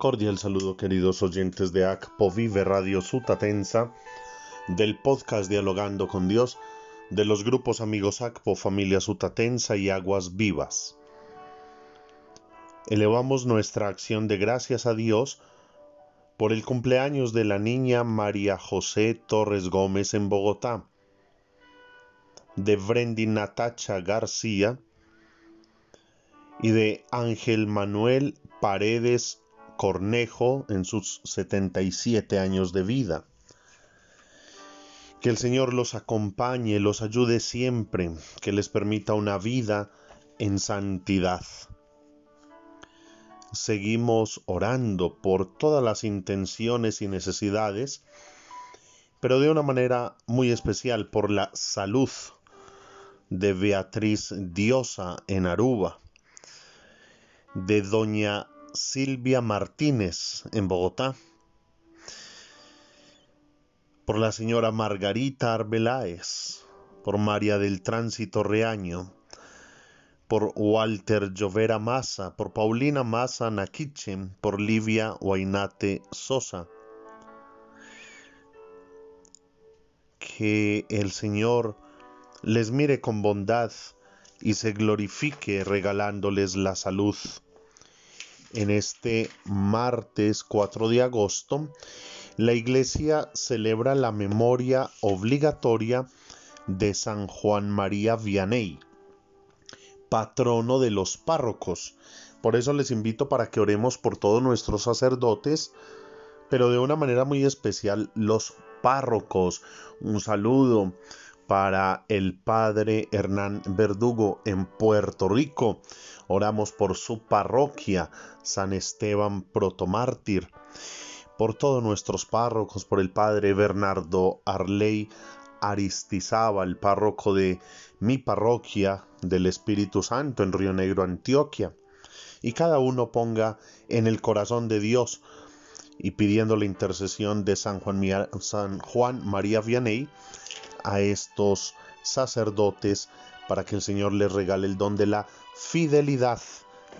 Cordial saludo queridos oyentes de ACPO Vive Radio Sutatensa, del podcast Dialogando con Dios, de los grupos amigos ACPO Familia Sutatensa y Aguas Vivas. Elevamos nuestra acción de gracias a Dios por el cumpleaños de la niña María José Torres Gómez en Bogotá, de Brendy Natacha García y de Ángel Manuel Paredes Cornejo en sus 77 años de vida. Que el Señor los acompañe, los ayude siempre, que les permita una vida en santidad seguimos orando por todas las intenciones y necesidades, pero de una manera muy especial por la salud de Beatriz Diosa en Aruba, de doña Silvia Martínez en Bogotá, por la señora Margarita Arbeláez, por María del Tránsito Reaño, por Walter Llovera Massa, por Paulina Massa Naquiche, por Livia Wainate Sosa. Que el Señor les mire con bondad y se glorifique regalándoles la salud. En este martes 4 de agosto, la Iglesia celebra la memoria obligatoria de San Juan María Vianney patrono de los párrocos. Por eso les invito para que oremos por todos nuestros sacerdotes, pero de una manera muy especial los párrocos. Un saludo para el padre Hernán Verdugo en Puerto Rico. Oramos por su parroquia, San Esteban Protomártir. Por todos nuestros párrocos, por el padre Bernardo Arley el párroco de mi parroquia del Espíritu Santo en Río Negro, Antioquia. Y cada uno ponga en el corazón de Dios y pidiendo la intercesión de San Juan, San Juan María Vianney a estos sacerdotes para que el Señor les regale el don de la fidelidad,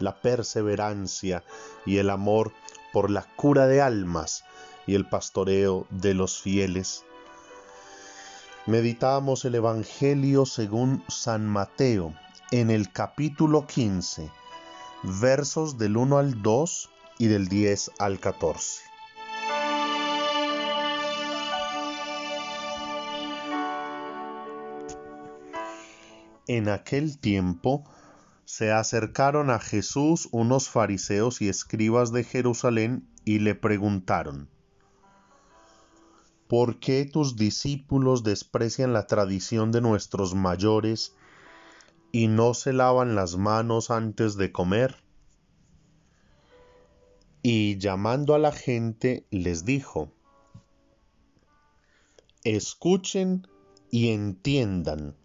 la perseverancia y el amor por la cura de almas y el pastoreo de los fieles. Meditamos el Evangelio según San Mateo en el capítulo 15, versos del 1 al 2 y del 10 al 14. En aquel tiempo se acercaron a Jesús unos fariseos y escribas de Jerusalén y le preguntaron, ¿Por qué tus discípulos desprecian la tradición de nuestros mayores y no se lavan las manos antes de comer? Y llamando a la gente les dijo, escuchen y entiendan.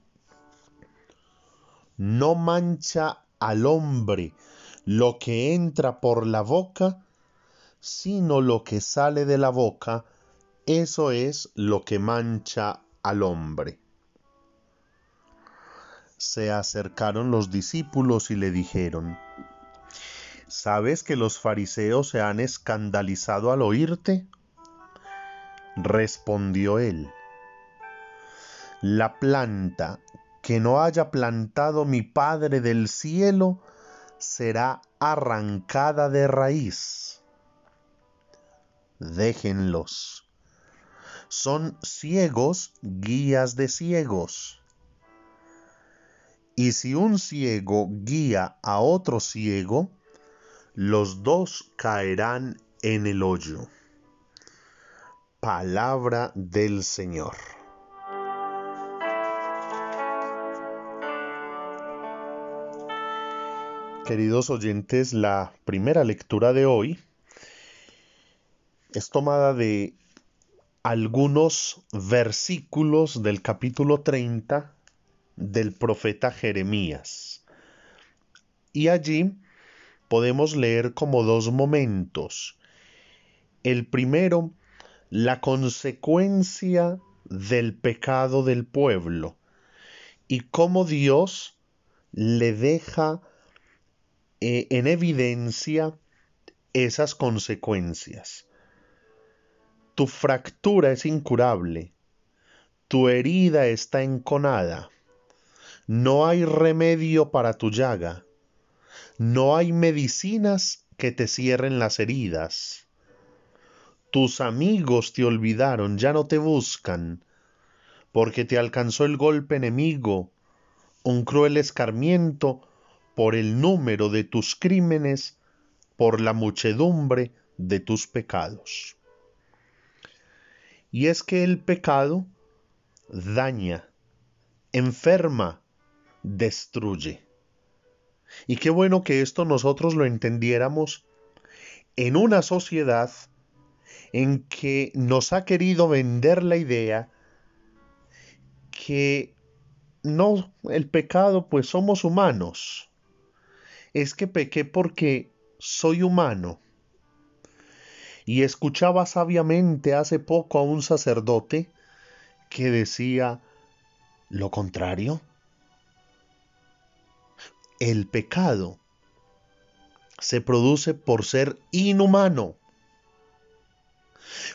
No mancha al hombre lo que entra por la boca, sino lo que sale de la boca, eso es lo que mancha al hombre. Se acercaron los discípulos y le dijeron, ¿Sabes que los fariseos se han escandalizado al oírte? Respondió él, La planta que no haya plantado mi Padre del cielo será arrancada de raíz. Déjenlos son ciegos guías de ciegos. Y si un ciego guía a otro ciego, los dos caerán en el hoyo. Palabra del Señor. Queridos oyentes, la primera lectura de hoy es tomada de algunos versículos del capítulo 30 del profeta Jeremías. Y allí podemos leer como dos momentos. El primero, la consecuencia del pecado del pueblo y cómo Dios le deja eh, en evidencia esas consecuencias. Tu fractura es incurable, tu herida está enconada, no hay remedio para tu llaga, no hay medicinas que te cierren las heridas. Tus amigos te olvidaron, ya no te buscan, porque te alcanzó el golpe enemigo, un cruel escarmiento por el número de tus crímenes, por la muchedumbre de tus pecados. Y es que el pecado daña, enferma, destruye. Y qué bueno que esto nosotros lo entendiéramos en una sociedad en que nos ha querido vender la idea que no, el pecado, pues somos humanos. Es que pequé porque soy humano. Y escuchaba sabiamente hace poco a un sacerdote que decía lo contrario. El pecado se produce por ser inhumano.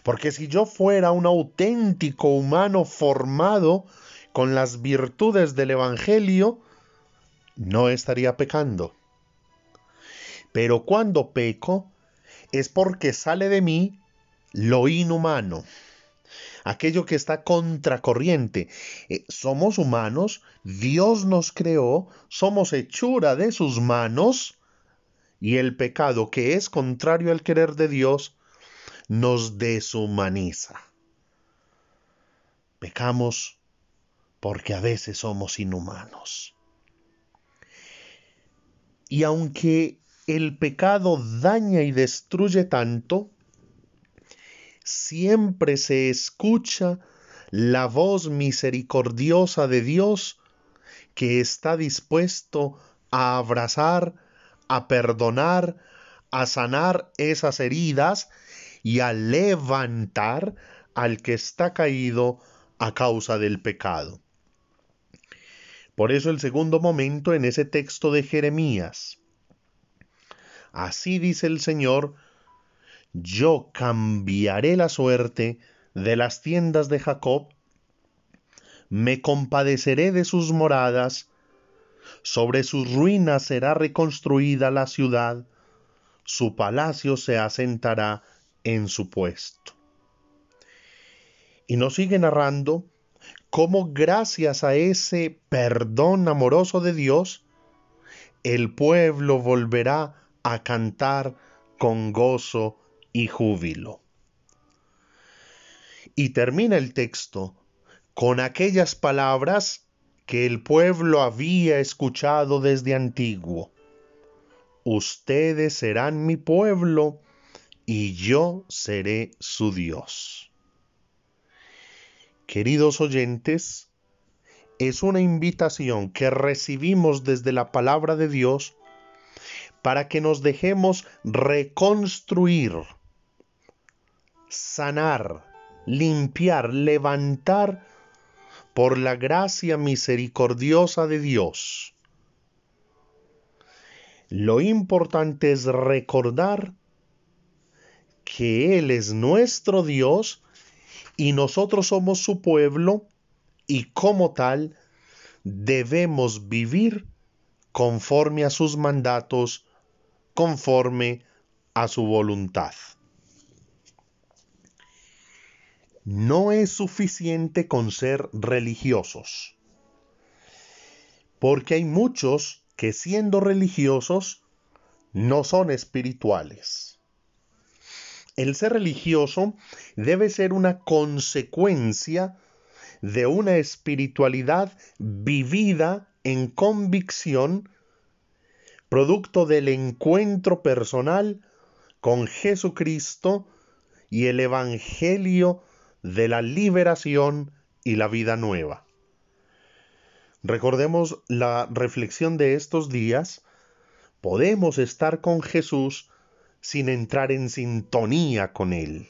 Porque si yo fuera un auténtico humano formado con las virtudes del Evangelio, no estaría pecando. Pero cuando peco es porque sale de mí lo inhumano, aquello que está contracorriente. Eh, somos humanos, Dios nos creó, somos hechura de sus manos, y el pecado que es contrario al querer de Dios nos deshumaniza. Pecamos porque a veces somos inhumanos. Y aunque el pecado daña y destruye tanto, siempre se escucha la voz misericordiosa de Dios que está dispuesto a abrazar, a perdonar, a sanar esas heridas y a levantar al que está caído a causa del pecado. Por eso el segundo momento en ese texto de Jeremías, Así dice el Señor, yo cambiaré la suerte de las tiendas de Jacob, me compadeceré de sus moradas, sobre sus ruinas será reconstruida la ciudad, su palacio se asentará en su puesto. Y nos sigue narrando cómo gracias a ese perdón amoroso de Dios, el pueblo volverá a cantar con gozo y júbilo. Y termina el texto con aquellas palabras que el pueblo había escuchado desde antiguo. Ustedes serán mi pueblo y yo seré su Dios. Queridos oyentes, es una invitación que recibimos desde la palabra de Dios para que nos dejemos reconstruir, sanar, limpiar, levantar por la gracia misericordiosa de Dios. Lo importante es recordar que Él es nuestro Dios y nosotros somos su pueblo y como tal debemos vivir conforme a sus mandatos conforme a su voluntad. No es suficiente con ser religiosos, porque hay muchos que siendo religiosos no son espirituales. El ser religioso debe ser una consecuencia de una espiritualidad vivida en convicción producto del encuentro personal con Jesucristo y el Evangelio de la liberación y la vida nueva. Recordemos la reflexión de estos días. Podemos estar con Jesús sin entrar en sintonía con Él.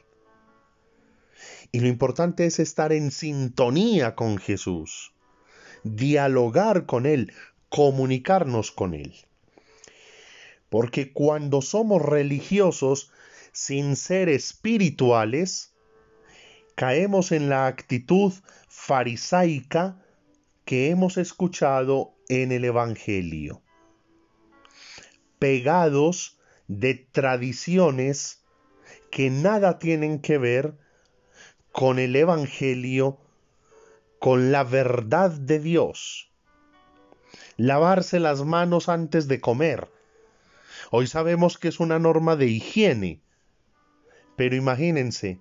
Y lo importante es estar en sintonía con Jesús, dialogar con Él, comunicarnos con Él. Porque cuando somos religiosos sin ser espirituales, caemos en la actitud farisaica que hemos escuchado en el Evangelio. Pegados de tradiciones que nada tienen que ver con el Evangelio, con la verdad de Dios. Lavarse las manos antes de comer. Hoy sabemos que es una norma de higiene, pero imagínense,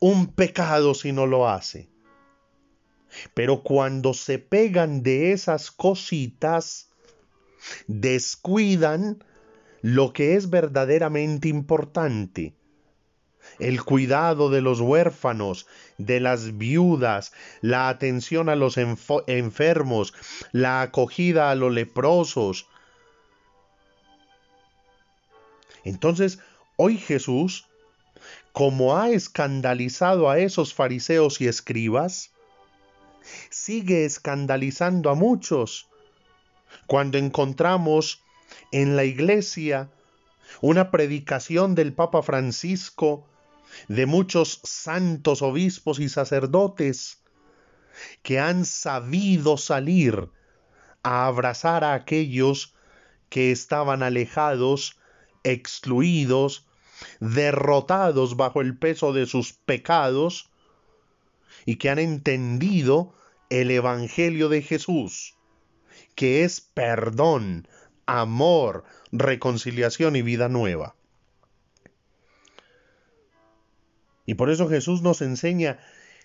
un pecado si no lo hace. Pero cuando se pegan de esas cositas, descuidan lo que es verdaderamente importante. El cuidado de los huérfanos, de las viudas, la atención a los enfermos, la acogida a los leprosos. Entonces, hoy Jesús, como ha escandalizado a esos fariseos y escribas, sigue escandalizando a muchos. Cuando encontramos en la iglesia una predicación del Papa Francisco, de muchos santos obispos y sacerdotes que han sabido salir a abrazar a aquellos que estaban alejados, excluidos, derrotados bajo el peso de sus pecados, y que han entendido el Evangelio de Jesús, que es perdón, amor, reconciliación y vida nueva. Y por eso Jesús nos enseña,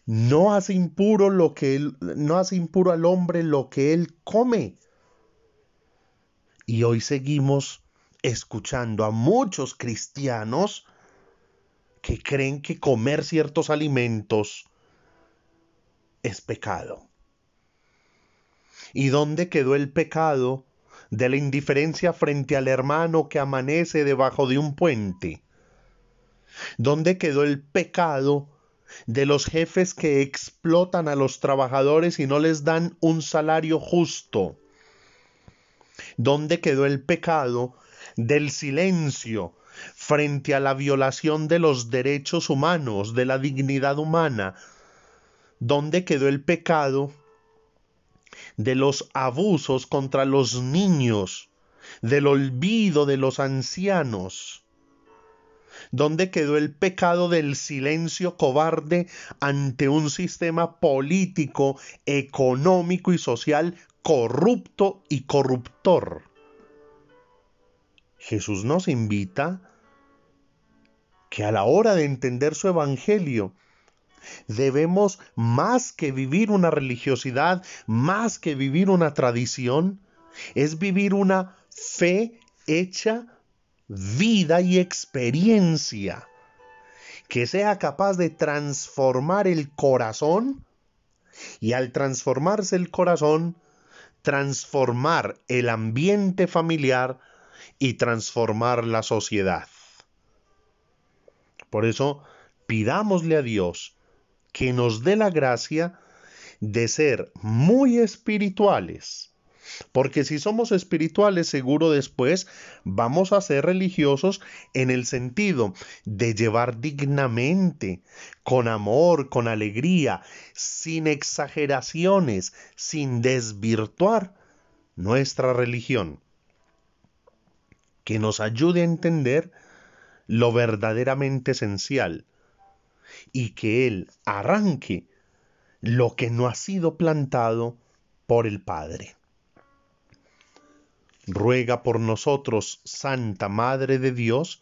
no hace impuro lo que no hace impuro al hombre lo que él come. Y hoy seguimos escuchando a muchos cristianos que creen que comer ciertos alimentos es pecado. ¿Y dónde quedó el pecado de la indiferencia frente al hermano que amanece debajo de un puente? ¿Dónde quedó el pecado de los jefes que explotan a los trabajadores y no les dan un salario justo? ¿Dónde quedó el pecado del silencio frente a la violación de los derechos humanos, de la dignidad humana? ¿Dónde quedó el pecado de los abusos contra los niños, del olvido de los ancianos? ¿Dónde quedó el pecado del silencio cobarde ante un sistema político, económico y social corrupto y corruptor? Jesús nos invita que a la hora de entender su evangelio, debemos más que vivir una religiosidad, más que vivir una tradición, es vivir una fe hecha vida y experiencia que sea capaz de transformar el corazón y al transformarse el corazón, transformar el ambiente familiar y transformar la sociedad. Por eso, pidámosle a Dios que nos dé la gracia de ser muy espirituales. Porque si somos espirituales, seguro después vamos a ser religiosos en el sentido de llevar dignamente, con amor, con alegría, sin exageraciones, sin desvirtuar nuestra religión. Que nos ayude a entender lo verdaderamente esencial y que Él arranque lo que no ha sido plantado por el Padre. Ruega por nosotros, Santa Madre de Dios,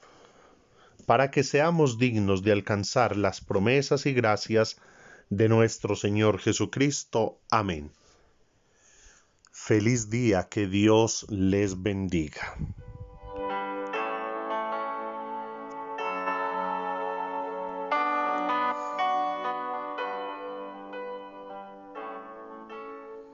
para que seamos dignos de alcanzar las promesas y gracias de nuestro Señor Jesucristo. Amén. Feliz día, que Dios les bendiga.